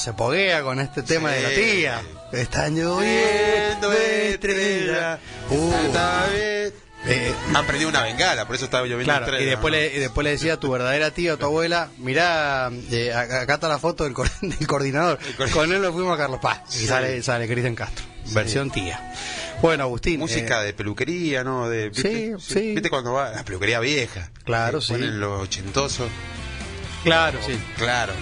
se poguea con este tema de la tía. Están lloviendo estrellas. Uh, eh, Han perdido una bengala, por eso estaba lloviendo Claro, estrellas, y después, ¿no? le, y después le decía a tu verdadera tía o tu abuela, mirá, eh, acá está la foto del, co- del coordinador. Con él lo fuimos a Carlos Paz. Y Sí. sale, sale Cristian Castro, versión tía. Bueno, Agustín. Música eh, de peluquería, ¿no? De, Sí, sí. ¿Viste cuando va la peluquería vieja? Claro, sí. Ponen los ochentosos. claro, sí. Claro.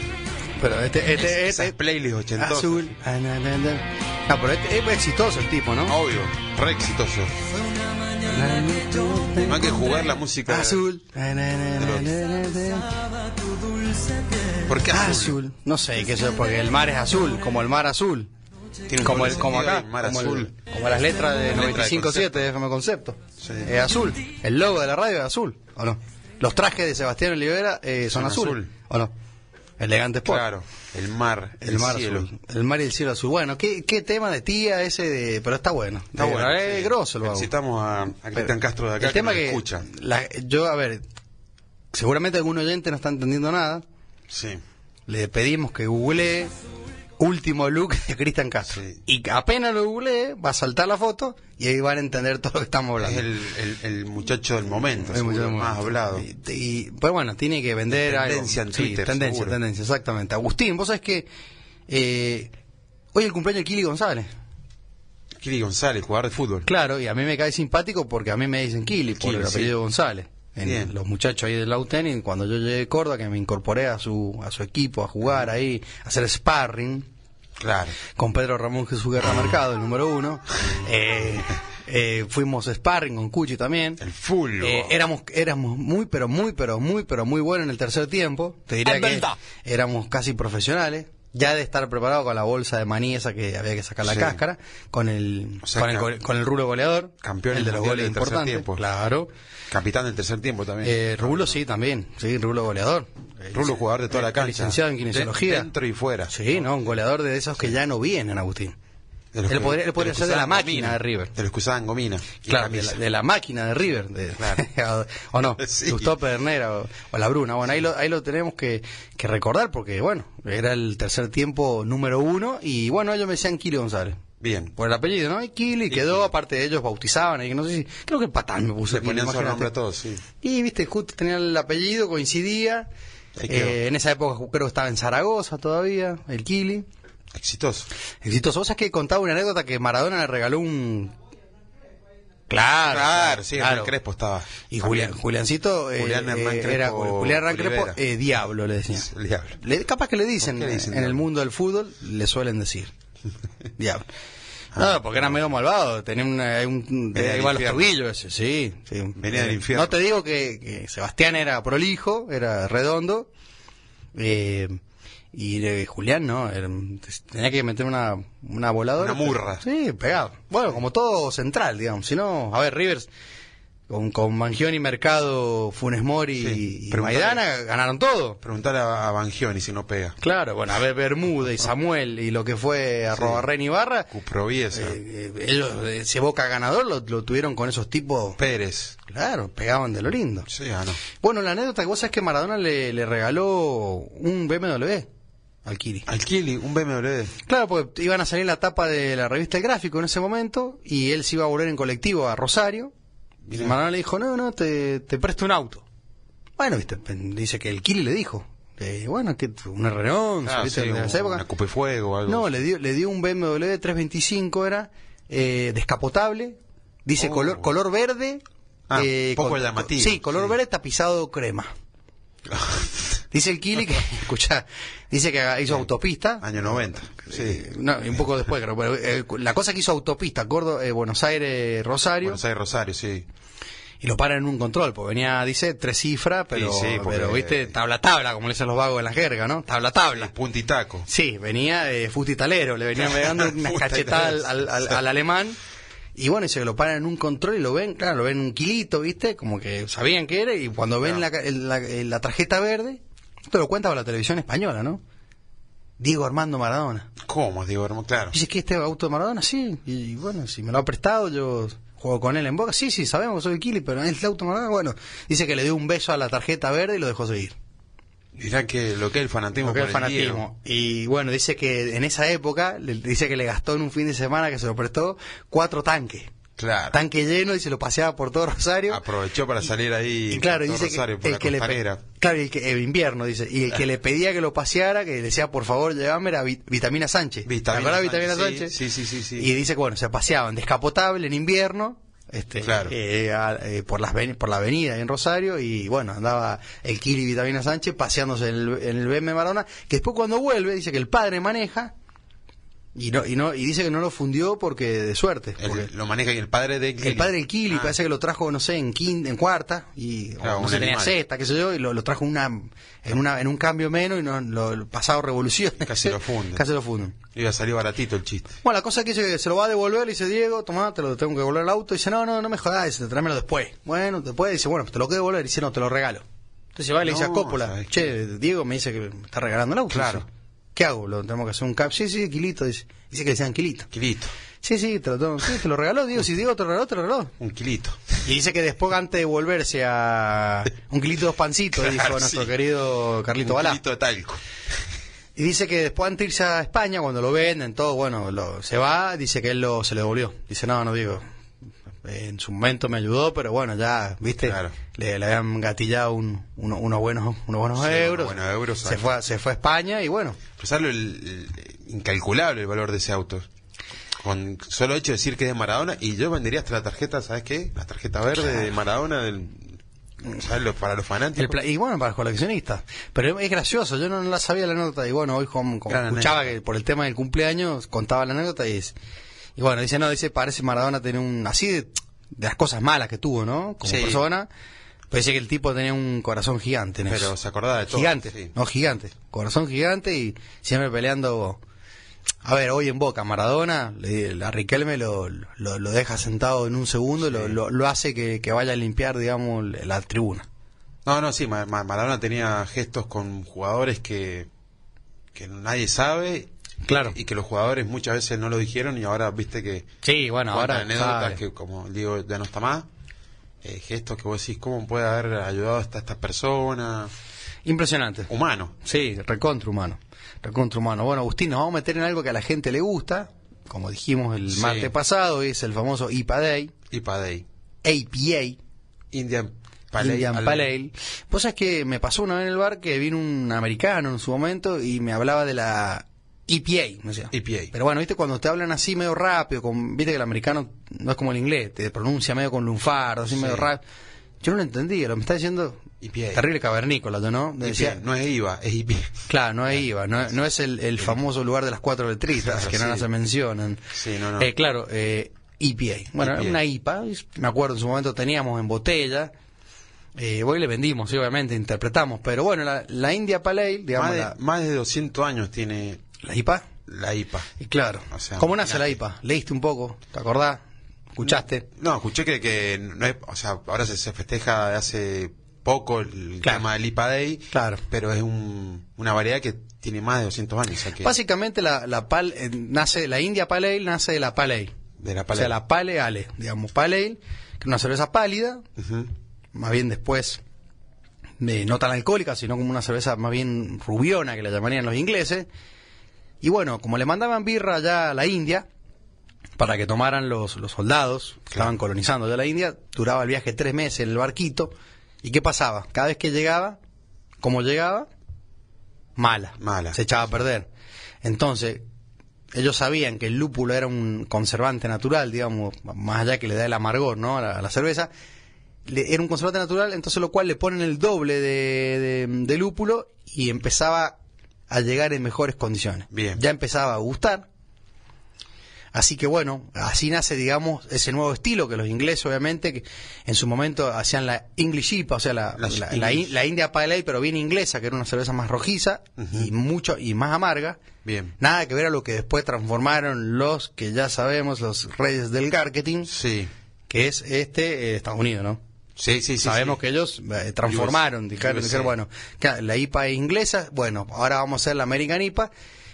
Pero este, este, este, playlists ochentosas. azul. ah, pero este es exitoso el tipo, ¿no? Obvio, re exitoso. No hay que jugar la música. Azul. ¿Por qué azul? Azul. No sé, qué sé, porque el mar es azul, como el mar azul. Tiene Como, el, como acá, mar como, el- azul. como las letras de La letra de 95.7 de FM Concepto. Sí. Es azul. El logo de la radio es azul, ¿o no? Los trajes de Sebastián Olivera eh, son, Son azul, azul. ¿o no? Elegante Sport. Claro, el mar, el, El mar cielo. azul. El mar y el cielo azul. Bueno, ¿qué, qué tema de tía ese de... Pero está bueno. Está Eh, bueno. Es sí. grosso el vago. Felicitamos a, a Cristian Castro de acá el tema que, que, escucha. la- yo, a ver, seguramente algún oyente no está entendiendo nada. Sí. Le pedimos que googlee último look de Cristian Castro. Sí. Y apenas lo googlee, va a saltar la foto y ahí van a entender todo lo que estamos Es hablando. el, el, el muchacho del momento, seguro, mucho más hablado. Y, y- pero bueno, tiene que vender Tendencia algo. en Twitter, Sí, tendencia, seguro. tendencia, exactamente. Agustín, vos sabés que eh, hoy es el cumpleaños de Kili González. Kili González, jugador de fútbol. Claro, y a mí me cae simpático porque a mí me dicen Kili por Kili, el sí. apellido González. En Bien. los muchachos ahí del Lauten y cuando yo llegué a Córdoba, que me incorporé a su, a su equipo, a jugar ahí, a hacer sparring, Claro. con Pedro Ramón Jesús Guerra Mercado, el número uno. Eh, eh, fuimos sparring con Cuchi también. El full. Eh, éramos, éramos muy, pero muy, pero muy, pero muy buenos en el tercer tiempo. Te diría Es que verdad. éramos casi profesionales. Ya de estar preparado con la bolsa de maní esa que había que sacar la Sí. cáscara, con el, O sea, con, el con rulo goleador, Campeones el de los goles del tercer importantes. tiempo. Claro. Capitán del tercer tiempo también. Eh, Rulo sí, también. Sí, Rulo goleador. Rulo, jugador de toda la cancha. Licenciado en kinesiología. De- dentro y fuera. Sí, no, un goleador de esos que ya no vienen, Agustín. De podría- él podría los que ser de la máquina gomina. de River. De los que usaban gomina. Claro, de la, de la máquina de River, de, o no, Sí. Gustavo Pedernera o, o la Bruna. Bueno, ahí lo, ahí lo tenemos que, que recordar porque, bueno, era el tercer tiempo número uno y, bueno, ellos me decían Kili González. Bien. Por el apellido, ¿no? Y Kili quedó, aparte de ellos bautizaban, y no sé si, creo que el patán me puso Le ponían su nombre a todos, sí. Y, viste, justo tenía el apellido, coincidía. Eh, en esa época creo que estaba en Zaragoza todavía, el Kili. Exitoso. Exitoso. ¿Vos sabés que contaba una anécdota que Maradona le regaló un... Claro, Claro, sí, claro. Crespo estaba. Y Julián, Juliancito eh, Julián Hernán eh, Crespo era Julián Hernán Crespo, eh, diablo le decían. El diablo. Le- capaz que le dicen, ¿Por qué le dicen en el mundo del fútbol, le suelen decir. diablo. No, porque era medio malvado, tenía una, un, del iba a los tobillos ese, sí, sí. Venía del infierno. No te digo que, que Sebastián era prolijo, era redondo, eh, y eh, Julián no, tenía que meter una, una voladora. Una murra. Sí, pegado. Bueno, como todo central, digamos. Si no, a ver, Rivers, con, con Mangioni, Mercado, Funes Mori Sí, y. Maidana, ganaron todo. Preguntarle a, a Bangioni si no pega. Claro, bueno, a ver, Bermuda y Samuel y lo que fue a Ren Ibarra, Cuproviesa. eh, eh, ellos, ese Boca ganador lo, lo tuvieron con esos tipos, Pérez. claro, pegaban de lo lindo. Sí, ah, no. Bueno, la anécdota que vos sabés que Maradona le, le regaló un BMW al Kiri. Al Kili, un BMW. Claro, porque iban a salir en la tapa de la revista El Gráfico en ese momento y él se iba a volver en colectivo a Rosario. Y. Maradona le dijo, no, no, te, te presto un auto. Bueno, viste, dice que el Kili le dijo, eh, bueno, que una Renault, Ah, ¿viste? sí, de esa época. una Fuego o algo. No, le dio, le dio un BMW 325, era eh, descapotable, dice Oh. color, color verde. Ah, eh, poco con- llamativo, Sí, color sí. verde tapizado crema. Dice el Kili que, escucha, dice que hizo autopista. Año 90. Sí. Eh, no, un poco después, creo. Pero, eh, la cosa que hizo autopista, Córdoba, eh, Buenos Aires, Rosario, Buenos Aires, Rosario, sí. y lo paran en un control, porque venía, dice, tres cifras, pero, Sí, sí, porque- pero viste, tabla tabla, como le dicen los vagos de la jerga, ¿no? Tabla tabla. Puntitaco. Sí, venía eh, fustitalero, le venían pegando Fustitalero, cachetadas al, al- al- al alemán. Y bueno, y se lo paran en un control y lo ven, claro, lo ven un kilito, ¿viste? Como que sabían que era. Y cuando ven la, la, la tarjeta verde, esto lo cuenta por la televisión española, ¿no? Diego Armando Maradona. ¿Cómo, digo, hermano? Claro. Dice que este auto de Maradona, sí. Y bueno, si me lo ha prestado, yo juego con él en boca. Sí, sí, sabemos soy Kili, pero es el auto de Maradona. Bueno, dice que le dio un beso a la tarjeta verde y lo dejó seguir. Dirá que lo que es el fanatismo. Lo que es el el Diego. fanatismo. Y bueno, dice que en esa época, le- dice que le gastó en un fin de semana que se lo prestó cuatro tanques. Claro. Tanque lleno y se lo paseaba por todo Rosario. Aprovechó para salir ahí. Y claro, por todo dice Rosario, que por el la que le claro, y que el invierno dice, y el que le pedía que lo paseara, que le decía, por favor, llévame era Vi- Vitamina Sánchez. Vitamina ¿Te acordás de Vitamina Sánchez? Sí, sí, sí, sí. Y dice que bueno, se paseaban descapotable en invierno, este, Claro. eh, eh, por las por la avenida en Rosario y bueno, andaba el Kili Vitamina Sánchez paseándose en el, en el BM Maradona, que después cuando vuelve dice que el padre maneja y no y no y dice que no lo fundió porque de suerte, El- lo maneja y el padre de el padre del Kili Ah, parece que lo trajo, no sé, en quinta, en cuarta, y Claro, no sé, tenía sexta, qué sé yo, y lo, lo trajo en una, en una, en un cambio menos y no, lo, lo pasado revolución. Casi lo funden. Casi lo funden. Iba a salir baratito el chiste. Bueno, la cosa es que dice que se lo va a devolver, le dice Diego, tomá, te lo tengo que devolver al auto, y dice, no, no, no me jodas, dice, tráemelo después. Bueno, después dice, bueno, te lo quiero devolver, dice, no, te lo regalo. Entonces va y le dice a Coppola, ¿sabes che, Diego me dice que me está regalando el auto. Claro. Dice, ¿Qué hago? ¿Lo tenemos que hacer un cap? Sí, sí, kilito, dice. Dice que le decían kilito. Kilito. Sí, sí, te lo, sí, te lo regaló, Diego, si Diego te lo regaló, te lo regaló. Un kilito. Y dice que después, antes de volverse a un kilito dos pancitos, Claro, dijo nuestro sí. querido Carlito un Balá. kilito de talco. Y dice que después, antes de irse a España, cuando lo venden, todo, bueno, lo, se va, dice que él lo, se lo devolvió. Dice, no, no digo, en su momento me ayudó, pero bueno, ya, viste, Claro. le, le habían gatillado un- uno- unos buenos, unos buenos Sí, euros. unos buenos euros, se, fue, se fue a España y bueno, lo- el- el- incalculable el valor de ese auto. Con solo hecho de decir que es de Maradona, y yo vendería hasta la tarjeta, ¿sabes qué? La tarjeta verde de Maradona, del, ¿sabes? Para los fanáticos. Y bueno, para los coleccionistas. Pero es gracioso, yo no la sabía la anécdota. Y bueno, hoy como, como escuchaba anécdota. que por el tema del cumpleaños contaba la anécdota y, es- y bueno, dice, no, dice, parece Maradona tener un, así de, de las cosas malas que tuvo, ¿no? Como Sí. persona. Pero dice que el tipo tenía un corazón gigante en Pero eso. se acordaba de todo. Gigante, sí. no gigante. Corazón gigante y siempre peleando. A ver, hoy en Boca, Maradona, le- a Riquelme lo, lo, lo deja sentado en un segundo y lo, Sí. lo, lo hace que, que vaya a limpiar, digamos, la tribuna. No, no, sí, Ma- Ma- Maradona tenía gestos con jugadores que, que nadie sabe. Claro. Y que los jugadores muchas veces no lo dijeron y ahora viste que Sí, bueno, ahora anécdotas sabe. que como digo ya no está más. Eh, gestos que vos decís, ¿cómo puede haber ayudado a esta, esta persona? Impresionante. Humano. Sí, recontra humano. Recontra humano. Bueno, Agustín, nos vamos a meter en algo que a la gente le gusta, como dijimos el Sí. martes pasado, es el famoso IPA Day, Y Padey. APA, Indian Pale Indian Ale- Pale Ale. Vos sabés que me pasó una vez en el bar que vino un americano en su momento y me hablaba de la EPA, me decía. EPA. Pero bueno, viste, cuando te hablan así medio rápido, con, viste que el americano no es como el inglés, te pronuncia medio con lunfardo, así Sí. medio rápido. Yo no lo entendía, lo me está diciendo EPA. terrible cavernícola, ¿no? EPA. decía, No es IVA, es IPA. Claro, no es IVA, no, no es el, el famoso lugar de las cuatro letritas Claro, que no sí. se mencionan. Sí, no, no. Eh, claro, eh, EPA. Bueno, EPA. una IPA, me acuerdo en su momento teníamos en botella, eh, hoy le vendimos, sí, obviamente, interpretamos, pero bueno, la, la India Pale Ale, digamos, más, de, la, más de 200 años tiene la IPA, la IPA. y claro, O sea, ¿cómo nace la. IPA? ¿Leíste un poco? ¿Te acordás? ¿Escuchaste? No, escuché que, que no es, o sea, ahora se, se festeja hace poco el Claro. tema del IPA Day, Claro. pero es un, una variedad que tiene más de 200 años, o sea que Básicamente la, la pal, eh, nace, la India Pale Ale nace de la Pale Ale. de la O pala. sea, la Pale Ale, digamos, Pale Ale, que es una cerveza pálida, más bien después de no tan alcohólica, sino como una cerveza más bien rubiona, que la llamarían los ingleses. Y bueno, como le mandaban birra allá a la India, para que tomaran los, los soldados que estaban colonizando ya la India, duraba el viaje tres meses en el barquito. ¿Y qué pasaba? Cada vez que llegaba, como llegaba, mala. Mala. Se echaba a perder. Entonces, ellos sabían que el lúpulo era un conservante natural, digamos, más allá que le da el amargor, ¿no? A la, a la cerveza. Le- era un conservante natural, entonces lo cual le ponen el doble de, de- de lúpulo y empezaba a llegar en mejores condiciones. Bien. Ya empezaba a gustar. Así que bueno, así nace, digamos, ese nuevo estilo que los ingleses, obviamente, que en su momento hacían la English IPA, o sea, la, India Pale Ale, pero bien inglesa, que era una cerveza más rojiza y mucho y más amarga. Bien. Nada que ver a lo que después transformaron los que ya sabemos, los reyes del marketing, Sí. que es este eh, Estados Unidos, ¿no? Sí, sí, sí. Sabemos sí. que ellos eh, transformaron, US, dijeron, dijeron, bueno, la IPA es inglesa, bueno, ahora vamos a hacer la American IPA.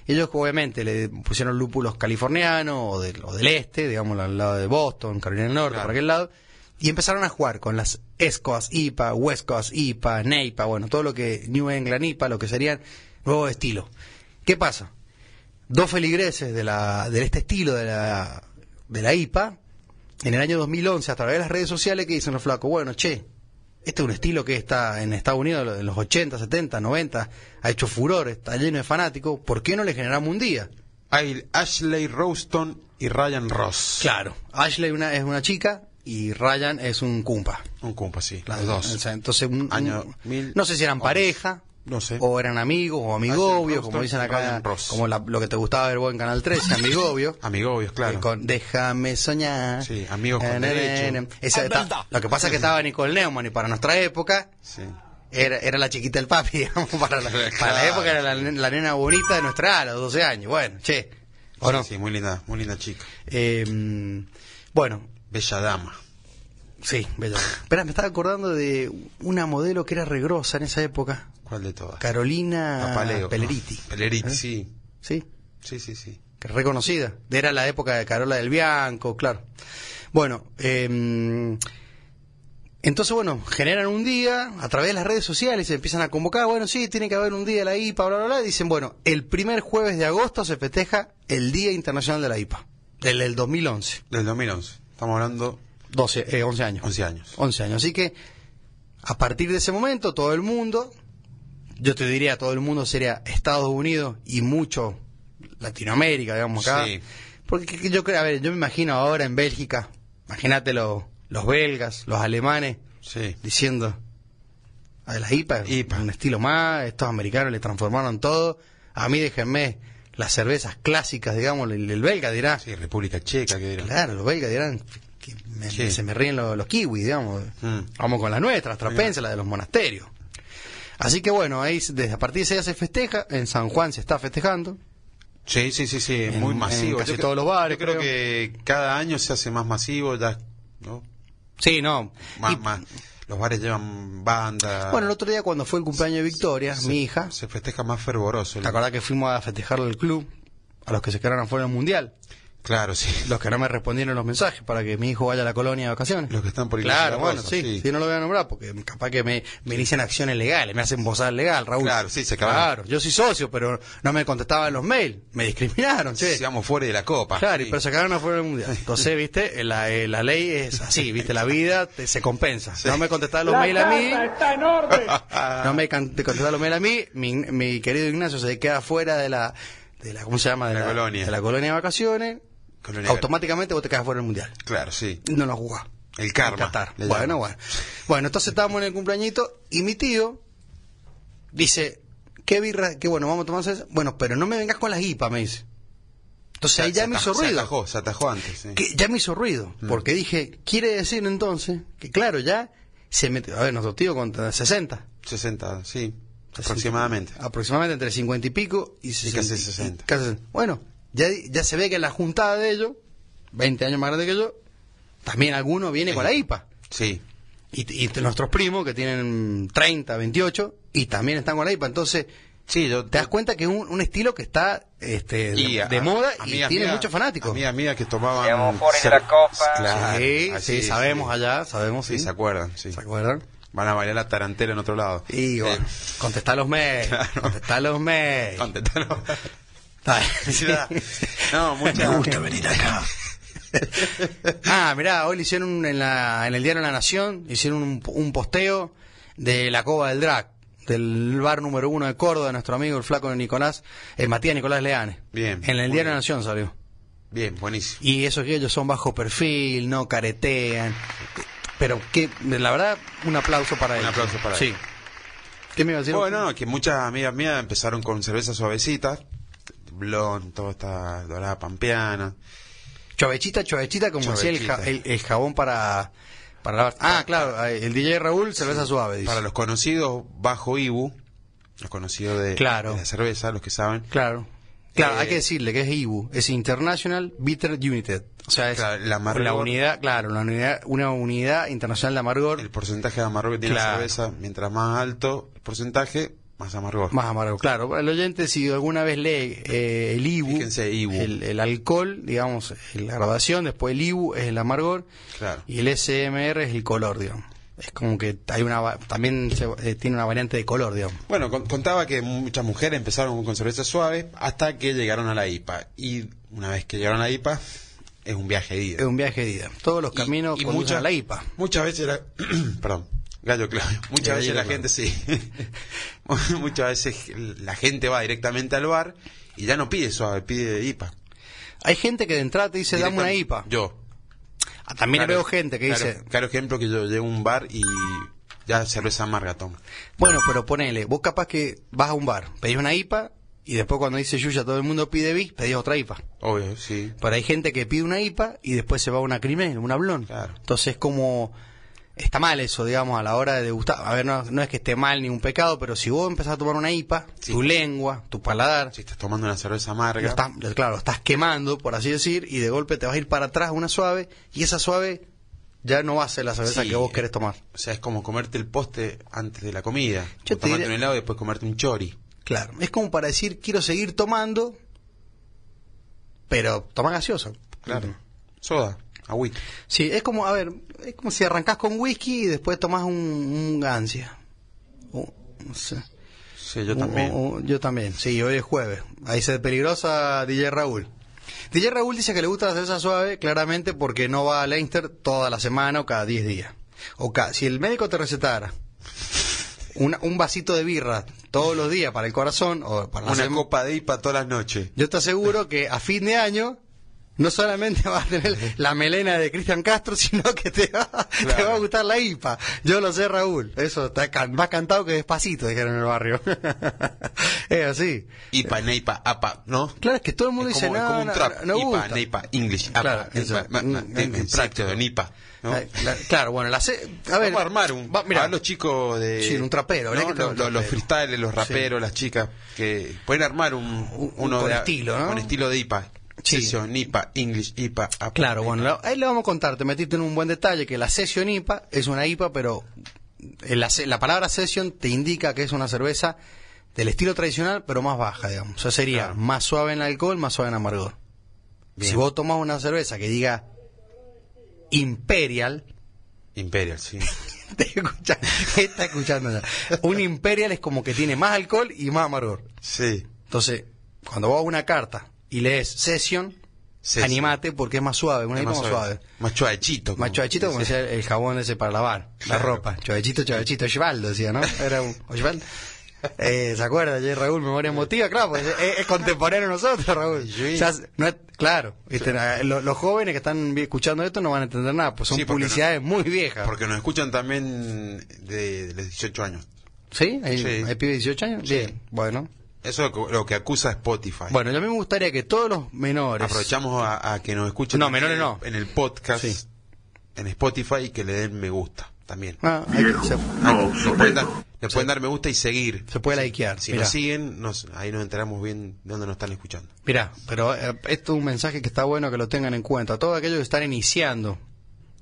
Ellos obviamente le pusieron lúpulos californianos o del, o del este, digamos, al lado de Boston, Carolina del Norte, Claro. por aquel lado, Y empezaron a jugar con las East Coast IPA, West Coast IPA, NEIPA, bueno, todo lo que New England IPA, lo que serían nuevos estilos. ¿Qué pasa? Dos feligreses de, la, de este estilo de la, de la IPA, en el año 2011, a través de las redes sociales, que dicen los flacos, bueno, che, este es un estilo que está en Estados Unidos en los 80, 70, 90, ha hecho furor, está lleno de fanáticos, ¿por qué no le generamos un día? Hay Ashley Rowston y Ryan Ross. Claro, Ashley una, es una chica y Ryan es un cumpa. Un cumpa, sí, Las los dos. Entonces, un- Año un- mil no sé si eran pareja, No sé. o eran amigos, o amigobios, como dicen acá, como la- lo que te gustaba ver vos en Canal 13, amigobios. Amigobios, claro. Eh, con Déjame soñar. Sí, amigos con ne, derecho. Esa lo que pasa es que estaba Nicole Neumann y para nuestra época Sí. era, era la chiquita del papi, digamos, para la, para la época era la, la nena bonita de nuestra edad, a los 12 años. Bueno, che. ¿O Sí, no? sí, muy linda, muy linda chica. Eh, bueno, Bella dama. sí, bella. Espera, me estaba acordando de una modelo que era regrosa en esa época. ¿Cuál de todas? Carolina Papaleo. Pelleriti. Pelleriti, ¿Eh? sí. Sí, Sí, sí, sí. reconocida. Era la época de Carola del Bianco, claro. Bueno, eh, entonces, bueno, generan un día a través de las redes sociales, se empiezan a convocar, bueno, sí, tiene que haber un día de la IPA, bla, bla, bla, y dicen, bueno, el primer jueves de agosto se festeja el Día Internacional de la IPA, del, del 2011, Del 2011. Estamos hablando 12, eh, 11 años. 11 años. 11 años. Así que a partir de ese momento todo el mundo, yo te diría todo el mundo sería Estados Unidos y mucho Latinoamérica, digamos acá. Sí. Porque que- que yo creo, a ver, yo me imagino ahora en Bélgica, imagínate lo- los belgas, los alemanes Sí. diciendo a la IPA, IPA. un estilo más, estos americanos le transformaron todo. A mí déjenme las cervezas clásicas, digamos, el, el belga dirá, Sí, República Checa, que dirán. Claro, los belgas dirán que me- Sí. se me ríen los, los kiwis, digamos. Mm. Vamos con las nuestras, trapense, la de los monasterios. Así que bueno, ahí desde a partir de ese día se festeja, en San Juan se está festejando. Sí, sí, sí, sí, En- muy en masivo. casi Yo todos los bares, Yo creo, creo. que cada año se hace más masivo, ya, ¿no? Sí, no. Más, Y- más. Los bares llevan banda. Bueno, el otro día cuando fue el cumpleaños de Victoria, se- mi hija, Se festeja más fervoroso. ¿te acordás que fuimos a festejarlo al club? A los que se quedaron afuera del mundial. Claro, sí. Los que no me respondieron los mensajes para que mi hijo vaya a la colonia de vacaciones. Los que están por Claro, de bueno, sí, sí. sí, no lo voy a nombrar porque capaz que me, me inician acciones legales, me hacen bozar legal, Raúl. Claro, sí, se acabaron. Claro, yo soy socio, pero no me contestaban los mails, me discriminaron, che. Sigamos fuera de la copa. Claro, y Sí. pero se quedaron afuera del mundial. Entonces, viste, la, eh, la ley es así, viste, la vida te- se compensa. No me contestaban los mails a mí, está en orden. no me contestaban los mails a mí, mi, mi querido Ignacio se queda fuera de la, de la, ¿cómo se llama? De La colonia. De la colonia de vacaciones, automáticamente vos te quedas fuera del mundial. Claro, sí. No lo jugás. El karma. Bueno, bueno. Bueno, entonces estábamos en el cumpleañito y mi tío dice, ¿qué birra? Que bueno, vamos a tomar esa. Bueno, pero no me vengas con las IPA, me dice. Entonces ahí Se ya me hizo atajó- Se ruido. atajó, se atajó antes, sí. Que ya me hizo ruido. Mm. Porque dije, quiere decir entonces que claro, ya se metió. A ver, nuestro tío con 60. 60, sí. Aproximadamente. Aproximadamente entre 50 y pico y, 60, casi 60. casi 60. Bueno, ya, ya se ve que en la juntada de ellos, 20 años más grande que yo, también alguno viene con la IPA. Sí. Y, y nuestros primos que tienen 30, 28 y también están con la IPA. Entonces, Sí, yo. te das cuenta que es un, un estilo que está este, de, y a- de moda y tiene muchos fanáticos. Amigas mías que tomaban. Cer- la copa. Claro, sí, así, sí, sabemos sí. allá, sabemos, Sí, sí. se acuerdan, sí. ¿Se acuerdan? Van a bailar la tarantela en otro lado. Y bueno, los mails, Claro. contestar los mails. Contestalo. Ay. No, mucha. venir acá. ah, mirá, hoy le hicieron un- en, la, en el diario La Nación, hicieron un, un posteo de la Cova del Drac, del bar número uno de Córdoba, nuestro amigo el flaco Nicolás, eh, Matías Nicolás Leanes. Bien, En el diario La. Nación salió. Bien, buenísimo. Y eso que ellos son bajo perfil, no caretean. Pero que, la verdad, un aplauso para Un ellos. aplauso para Sí. ellos. ¿Qué me iba a decir? Bueno, no, que muchas amigas mías empezaron con cervezas suavecitas. Blon, toda esta dorada pampeana. Chovechita, chovechita, como decía el, ja- el- el jabón para, para lavar. Ah, claro, el DJ Raúl, cerveza suave, dice. Para los conocidos bajo Ibu, los conocidos de, Claro. de la cerveza, los que saben. Claro. Claro, Eh, hay que decirle que es IBU, es International Bitter United. O sea, es Claro, amargor. la unidad, claro, la unidad, una unidad internacional de amargor. El porcentaje de amargo que tiene Claro. la cerveza, mientras más alto el porcentaje, Más amargor. Más amargo, claro. El oyente, si alguna vez lee eh, el IBU, Fíjense, IBU. El, el alcohol, digamos, la graduación, después el IBU es el amargor Claro. y el SMR es el color, digamos. Es como que hay una también se- eh, tiene una variante de color, digamos. Bueno, con- contaba que muchas mujeres empezaron con cerveza suave hasta que llegaron a la IPA. Y una vez que llegaron a la IPA, es un viaje de ida. Es un viaje de ida. Todos los caminos conducen muchas- a la IPA. Muchas veces la... Perdón, gallo claro. Muchas Gallo veces la gente sí. muchas veces la gente va directamente al bar y ya no pide suave, pide IPA. Hay gente que de entrada te dice, dame una IPA. Yo. Ah, También Claro, veo gente que claro, dice, Claro ejemplo que yo llego a un bar y ya cerveza amarga toma. bueno, pero ponele, vos capaz que vas a un bar, pedís una IPA y después cuando dice Yuya todo el mundo pide bis, pedís otra IPA. Obvio, sí. Pero hay gente que pide una IPA y después se va a una crimen, una blon. Claro. Entonces como está mal eso, digamos, a la hora de degustar. A ver, no, no es que esté mal ni un pecado, pero si vos empezás a tomar una IPA, Sí. tu lengua, tu paladar, Si estás tomando una cerveza amarga, estás, claro, lo estás quemando, por así decir, y de golpe te vas a ir para atrás una suave y esa suave ya no va a ser la cerveza Sí. que vos querés tomar. o sea, es como comerte el poste antes de la comida. Yo O te tomarte diré- un helado y después comerte un chori. Claro, es como para decir, quiero seguir tomando, pero toma gaseosa. Claro. Soda, agüita. Sí, es como, a ver, es como si arrancás con whisky y después tomás un, un gancia. No sé. Sí, yo también. yo también, sí, hoy es jueves. Ahí se peligrosa DJ Raúl. DJ Raúl dice que le gusta la cerveza suave claramente porque no va a Leinster toda la semana o cada 10 días. O ca- si el médico te recetara una- un vasito de birra todos los días para el corazón o para la Una copa de IPA todas las noches. yo te aseguro que a fin de año no solamente vas a tener la melena de Cristian Castro, sino que te va, te Claro. va a gustar la IPA. Yo lo sé, Raúl. Eso está más cantado que despacito, dijeron en el barrio. es así. IPA, NEIPA, APA, ¿no? Claro, es que todo el mundo Es dice, es no, como un no, trap. no IPA, gusta. NEIPA, English, APA. Claro, eso. Mm, mm, exacto, práctico. de NIPA. ¿no? La- la- claro, bueno, la ce- a ver, Vamos a armar un. va- mira, a los chicos de. Sí, un trapero, ¿no? que Los, los trapero. freestyles, los raperos, las chicas, que pueden armar un. Un- uno con de- estilo, ¿no? Con estilo de IPA. Sí. Session, IPA, English, IPA, APA. Claro, bueno, ahí le vamos a contar, te metiste en un buen detalle que la Session IPA es una IPA, pero la, palabra Session te indica que es una cerveza del estilo tradicional, pero más baja, digamos. O sea, sería Claro. más suave en alcohol, más suave en amargor. Bien. Si vos tomás una cerveza que diga Imperial, Imperial, sí. te escucha, está escuchando ya. Un Imperial es como que tiene más alcohol y más amargor. Sí. Entonces, cuando vos a una carta y lees Session, Session. animate porque es más suave, una Es más más suave. Más chuavechito. como- Más como decía el jabón ese para lavar, la Claro. ropa. Chavechito, chavechito, Osvaldo decía, ¿no? Era un Osvaldo. Eh, ¿Se acuerda? J. Raúl, memoria emotiva, claro, pues es, es contemporáneo a nosotros, Raúl. No es- claro, ¿viste? Eh, lo- los jóvenes que están escuchando esto no van a entender nada, pues son Sí, publicidades muy viejas. Porque nos escuchan también de, de los 18 años. ¿Sí? ¿Hay, Sí. ¿Hay pibes de 18 años? Sí. Bien, bueno. Eso es lo que- lo que acusa Spotify. Bueno, yo a mí me gustaría que todos los menores... Aprovechamos a, a que nos escuchen No, menores no. en el podcast, Sí. en Spotify y que le den me gusta también. Ah, hay que- se, Ah, le pueden, dar, le pueden dar me gusta y seguir. se puede likear. Si mirá. nos siguen, nos, ahí nos enteramos bien de dónde nos están escuchando. Mirá, pero eh, esto es un mensaje que está bueno que lo tengan en cuenta. Todos aquellos que están iniciando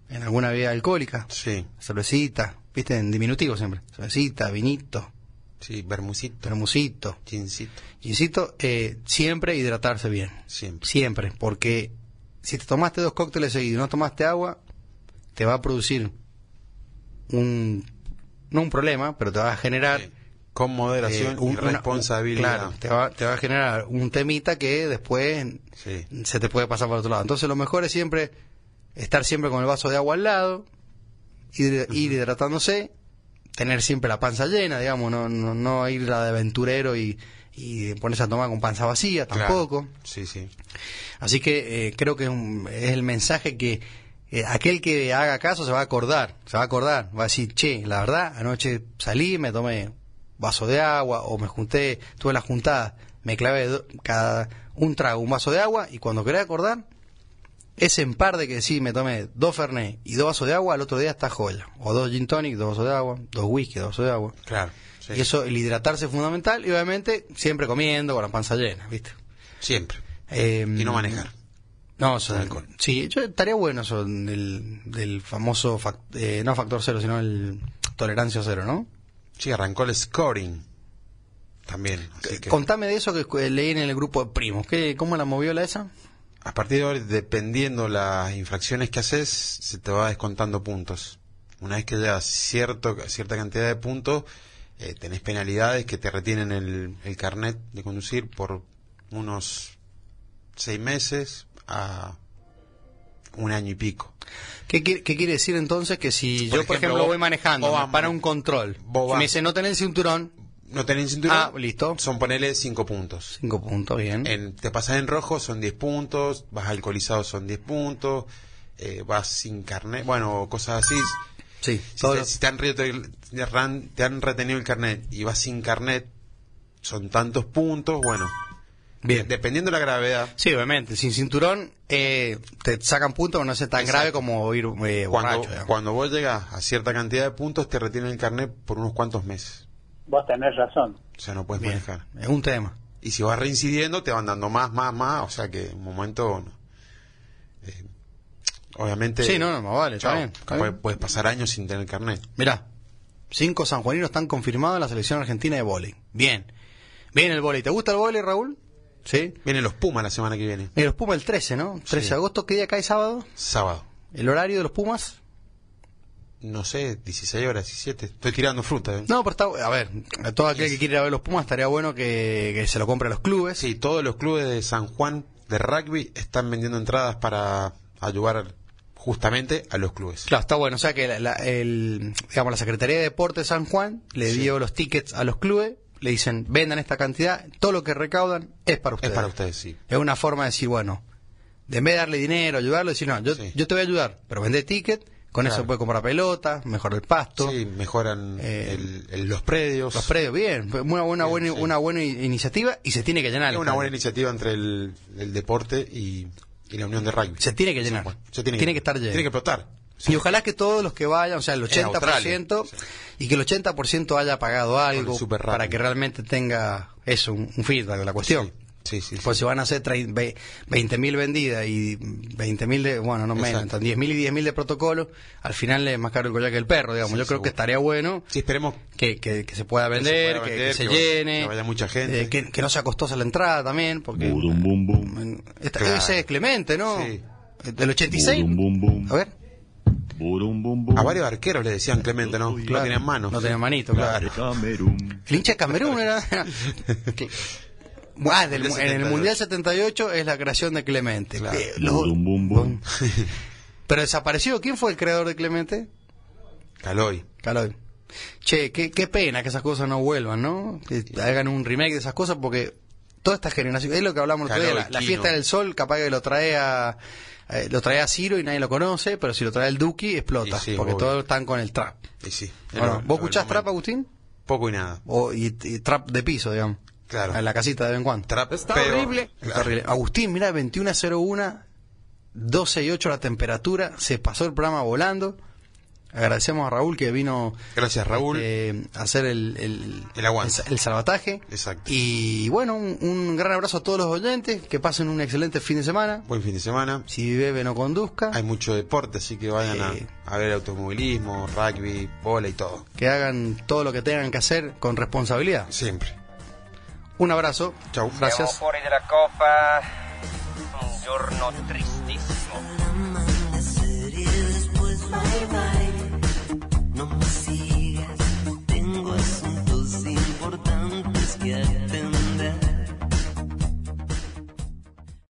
en alguna vida alcohólica, Sí, cervecita, viste, en diminutivo siempre, cervecita, vinito, sí, bermucito, termosito, chincito, gincito, eh, siempre hidratarse bien. siempre. Siempre, porque si te tomaste dos cócteles seguidos y no tomaste agua, te va a producir un, no un problema, pero te va a generar... Sí. Con moderación eh, un- y una- responsabilidad. claro, te va, te va a generar un temita que después Sí. se te puede pasar por otro lado. Entonces lo mejor es siempre estar siempre con el vaso de agua al lado, ir, ir hidratándose, tener siempre la panza llena, digamos, no, no, no ir la de aventurero y, y ponerse a tomar con panza vacía Claro. tampoco. Sí, sí. Así que eh, creo que es, un- es el mensaje que eh, aquel que haga caso se va a acordar, se va a acordar, va a decir, che, la verdad, anoche salí, me tomé vaso de agua o me junté, tuve la juntada, me clavé do- cada un trago, un vaso de agua y cuando quería acordar, ese en par de que sí, me tomé dos Fernet y dos vasos de agua, al otro día está joya. O dos gin tonic, dos vasos de agua, dos whisky, dos vasos de agua. Claro. sí. Y eso, el hidratarse es fundamental y obviamente siempre comiendo con la panza llena, ¿viste? Siempre. Eh, Y no manejar. No, eso, alcohol. sí, yo estaría bueno eso del, del famoso, fac- eh, no factor cero, sino el tolerancia cero, ¿no? Sí, arrancó el scoring. También. así que- Contame de eso que leí en el grupo de primos. ¿Qué, ¿Cómo la movió la esa? A partir de ahora, dependiendo las infracciones que haces, se te va descontando puntos. Una vez que llegas cierto, cierta cantidad de puntos, eh, tenés penalidades que te retienen el, el carnet de conducir por unos seis meses a un año y pico. ¿Qué, quiere- qué quiere decir entonces? Que si Por yo, por ejemplo, ejemplo, vos- voy manejando, vos para un control, vos y me dice no el cinturón, No tenés cinturón, Ah, listo. son ponerle cinco puntos. cinco puntos, bien. En- te pasas en rojo son 10 puntos, vas alcoholizado son 10 puntos, eh, vas sin carnet, bueno, cosas así. sí, Si, te, si te han, te han- te han retenido el carnet y vas sin carnet, son tantos puntos, bueno, bien. dependiendo de la gravedad, Sí, obviamente, sin cinturón eh, te sacan puntos, pero no es tan Exacto. grave como ir eh, cuando, borracho. digamos. cuando vos llegas a cierta cantidad de puntos, te retienen el carnet por unos cuantos meses. Vos tenés razón. O sea, no puedes Bien, manejar. es un tema. Y si vas reincidiendo, te van dando más, más, más, o sea que en un momento... no. Eh, obviamente... Sí, no, no, más vale, está chao, bien, está bien. Puedes pasar años sin tener carnet. Mirá, cinco sanjuaninos están confirmados en la selección argentina de vóley. Bien. Bien el vóley. ¿Te gusta el vóley, Raúl? Sí. Vienen los Pumas la semana que viene. Mira, los Pumas el 13, ¿no? 13 de agosto, ¿qué día cae sábado? Sábado. ¿El horario de los Pumas? No sé, 16 horas, 17. Estoy tirando fruta. ¿eh? No, pero está, a ver, a todo aquel que quiere ir a ver los Pumas estaría bueno que, que se lo compre a los clubes. Sí, todos los clubes de San Juan de rugby están vendiendo entradas para ayudar justamente a los clubes. Claro, está bueno. O sea que la, la- el, digamos, la Secretaría de Deportes de San Juan le Sí. dio los tickets a los clubes, le dicen, vendan esta cantidad, todo lo que recaudan es para Es ustedes. para ustedes, sí. Es una forma de decir, bueno, de en vez de darle dinero, ayudarlo, decir, no, yo, Sí. yo te voy a ayudar, pero vende ticket, con Claro. eso puede comprar pelota, mejora el pasto, Sí, mejoran Eh, el- el- los predios. los predios, bien, una buena, Bien, buena, sí. una buena iniciativa y se tiene que llenar. Es una buena iniciativa entre el, el deporte y, y la unión de rugby. Se tiene que llenar. Se tiene, Tiene que estar lleno. Tiene que explotar. Y ojalá que todos los que vayan, o sea, el En 80%, Australia, sí. y que el 80% haya pagado algo para que realmente tenga eso, un, un feedback de la cuestión. Sí, sí, sí. Pues si van a hacer 20.000 vendidas y 20.000 de, bueno, no menos, Exacto. entonces 10.000 y 10.000 de protocolo, al final es más caro el collar que el perro, digamos. Sí, Yo creo seguro. que estaría bueno Sí, esperemos que, que, que se pueda Que se vender, pueda que, vender, que se vaya- llene, que vaya mucha gente. eh, que, que no sea costosa la entrada también, porque Burum, bum, bum. esta- Claro. ese es Clemente, ¿no? Sí. Del 86. Burum, bum, bum. A ver. Burum, bum, bum. a varios arqueros le decían Clemente, ¿no? No Claro. tenían manos. No tenían manito, claro. El hincha de Camerún era. Ah, del- en el 78. Mundial 78 es la creación de Clemente. Claro. Eh, los-. Pero desapareció. ¿Quién fue el creador de Clemente? Caloy. Caloy. Che, qué, qué pena que esas cosas no vuelvan, ¿no? Que hagan un remake de esas cosas porque toda esta generación, es lo que hablamos el otro día, Caloy, la, fiesta del sol capaz que lo trae a eh, lo trae a Ciro y nadie lo conoce, pero si lo trae el Duki explota, sí, porque obvio. todos están con el trap. Y sí. Bueno, ¿Vos escuchás el trap. Agustín? Poco y nada. O, y, y trap de piso, digamos. Claro. En la casita de vez en cuando. Trap, Está pero- horrible. Está horrible. Agustín, mira, 21.01, 12 y 8 la temperatura, se pasó el programa volando. Agradecemos a Raúl que vino Gracias, Raúl. este, a hacer el, el, El aguante. el, el salvataje. Exacto. Y bueno, un, un gran abrazo a todos los oyentes, que pasen un excelente fin de semana. Buen fin de semana. Si bebe, no conduzca. Hay mucho deporte, así que vayan a, a ver automovilismo, rugby, bola y todo. Que hagan todo lo que tengan que hacer con responsabilidad. Siempre. Un abrazo. Chau. Siamo Gracias. fuori della Coppa, un giorno tristissimo. Bye bye, no me sigas. Tengo asuntos importantes que hacer.